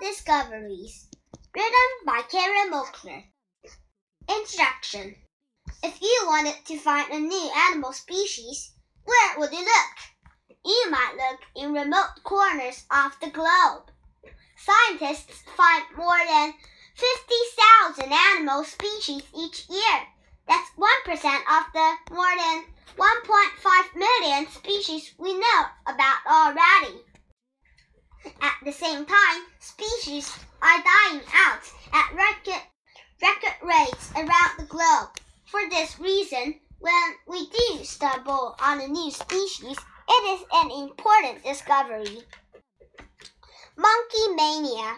Discoveries, written by Karen Mulkner. Introduction If you wanted to find a new animal species, where would you look? You might look in remote corners of the globe. Scientists find more than 50,000 animal species each year. That's 1% of the more than 1.5 million species we know about already. At the same time, species are dying out at record, record rates around the globe. For this reason, when we do stumble on a new species, it is an important discovery. Monkey mania.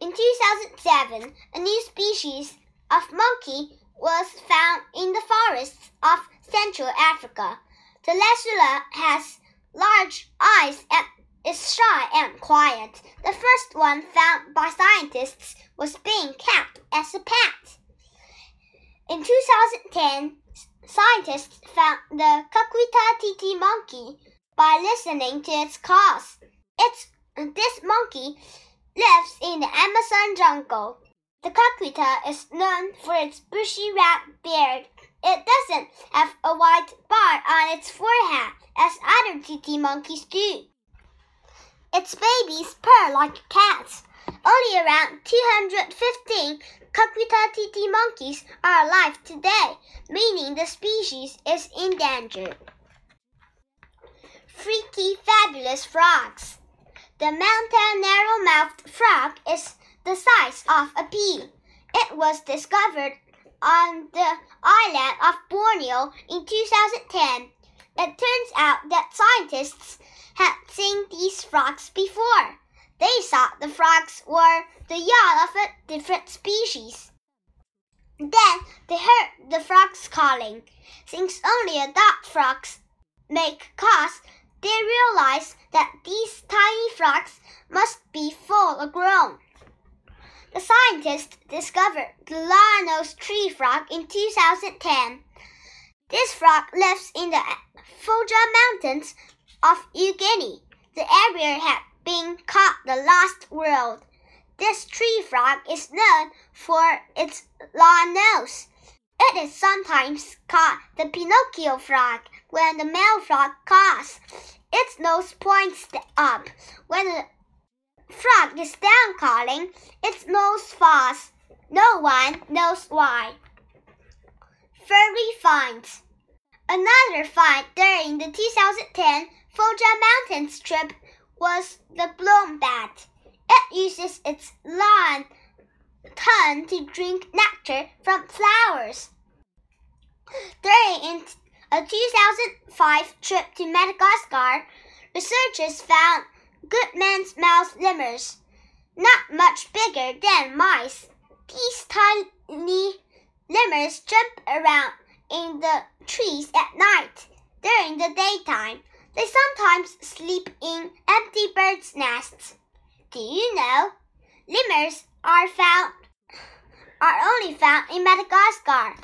In 2007, a new species of monkey was found in the forests of Central Africa. The lesula has large eyes and is shy and quiet. The first one found by scientists was being kept as a pet. In 2010, scientists found the Caquetá titi monkey by listening to its calls. It's, this monkey lives in the Amazon jungle. The Caquetá is known for its bushy red beard. It doesn't have a white bar on its forehead as other titi monkeys do. Its babies purr like cats. Only around 215 Caquetá titi monkeys are alive today, meaning the species is endangered. Freaky fabulous frogs. The mountain narrow-mouthed frog is the size of a pea. It was discovered on the island of Borneo in 2010. It turns out that scientists had seen these frogs before. They thought the frogs were the young of a different species. Then they heard the frogs calling. Since only adult frogs make calls, they realized that these tiny frogs must be full grown. The scientists discovered the long-nosed tree frog in 2010. This frog lives in the Foja Mountains of New Guinea. The area had been called the Lost World. This tree frog is known for its long nose. It is sometimes called the Pinocchio frog when the male frog calls. Its nose points up. When the frog is down calling, its nose falls. No one knows why. Furry finds. Another find during the 2010 Foja Mountains trip was the bloom bat. It uses its long tongue to drink nectar from flowers. During a 2005 trip to Madagascar, researchers found Goodman's mouse lemurs, not much bigger than mice. These tiny lemurs jump around in the trees at night. During the daytime, they sometimes sleep in empty birds' nests. Do you know? Lemurs are found are only found in Madagascar.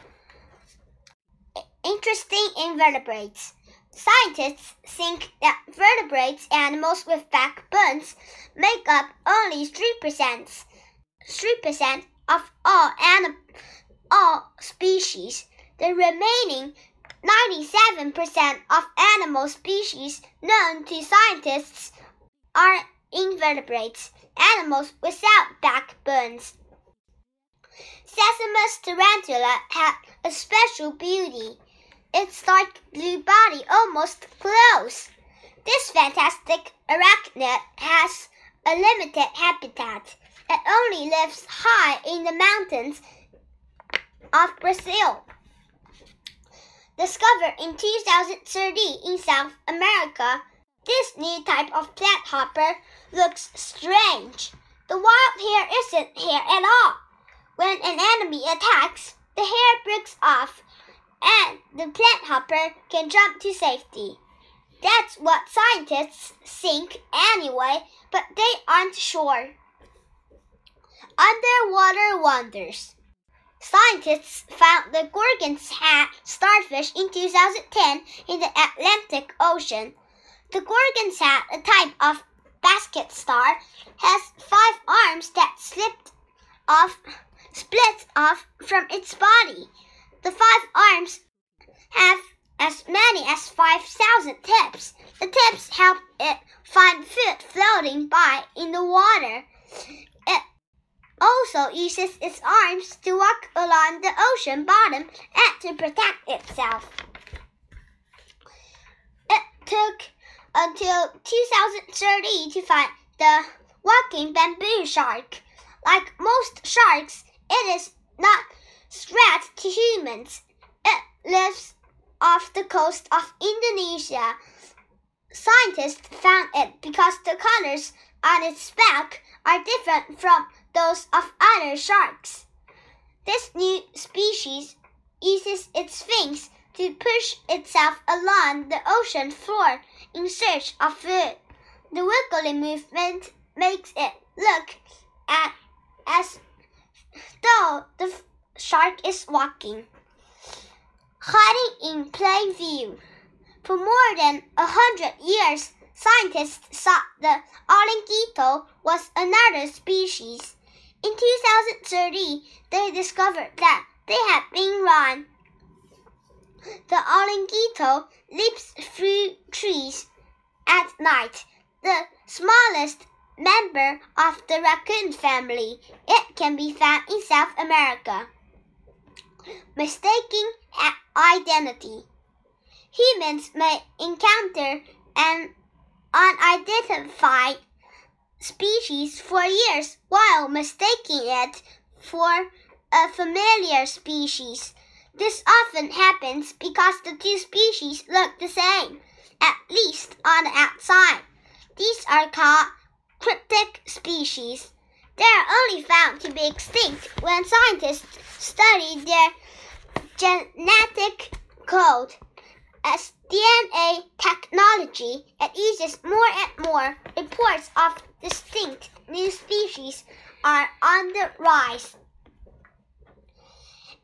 Interesting invertebrates. Scientists think that vertebrates animals with backbones make up only 3%, 3% of all, anim, all species. The remaining 97% of animal species known to scientists are invertebrates, animals without backbones. Sazima's tarantula had a special beauty. Its dark blue body almost glows. This fantastic arachnid has a limited habitat. It only lives high in the mountains of Brazil discovered in 2013 in South America, this new type of plant hopper looks strange. The wild hair isn't hair at all. When an enemy attacks, the hair breaks off and the plant hopper can jump to safety. That's what scientists think anyway, but they aren't sure. Underwater wonders. Scientists found the Gorgon's hat starfish in 2010 in the Atlantic Ocean. The Gorgon's hat, a type of basket star has five arms that slipped off, split off from its body. The five arms have as many as 5,000 tips. The tips help it find food floating by in the water. Also uses its arms to walk along the ocean bottom and to protect itself. It took until 2030 to find the walking bamboo shark. Like most sharks, it is not threat to humans. It lives off the coast of Indonesia. Scientists found it because the colors on its back are different from those of other sharks. This new species uses its fins to push itself along the ocean floor in search of food. The wiggly movement makes it look at, as though the shark is walking. Hiding in plain view. For more than a hundred years, scientists thought the Olinguito was another species. In 2030, they discovered that they had been wrong. The Olinguito leaps through trees at night. The smallest member of the raccoon family. It can be found in South America. Mistaking identity. Humans may encounter an unidentified species for years while mistaking it for a familiar species. This often happens because the two species look the same, at least on the outside. These are called cryptic species. They are only found to be extinct when scientists study their genetic code. As DNA technology uses more and more, reports of distinct new species are on the rise.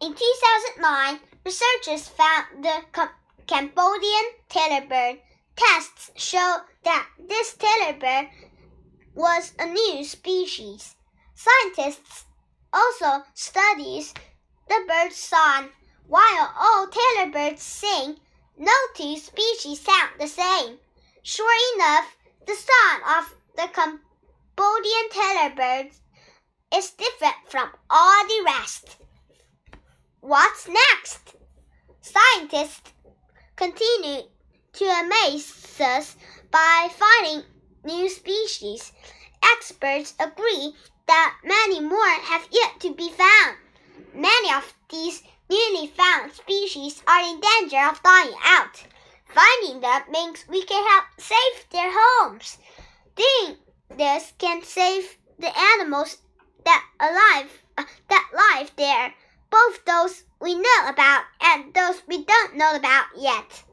In 2009, researchers found the Cambodian tailor bird. Tests show that this tailor bird was a new species. Scientists also studies the bird's song. While all tailor birds sing, no two species sound the same. Sure enough, the song of the Cambodian tailor bird is different from all the rest. What's next? Scientists continue to amaze us by finding new species. Experts agree that many more have yet to be found. Many of these newly found species are in danger of dying out. Finding them means we can help save their homes. Doing this can save the animals that alive uh, that live there both those we know about and those we don't know about yet.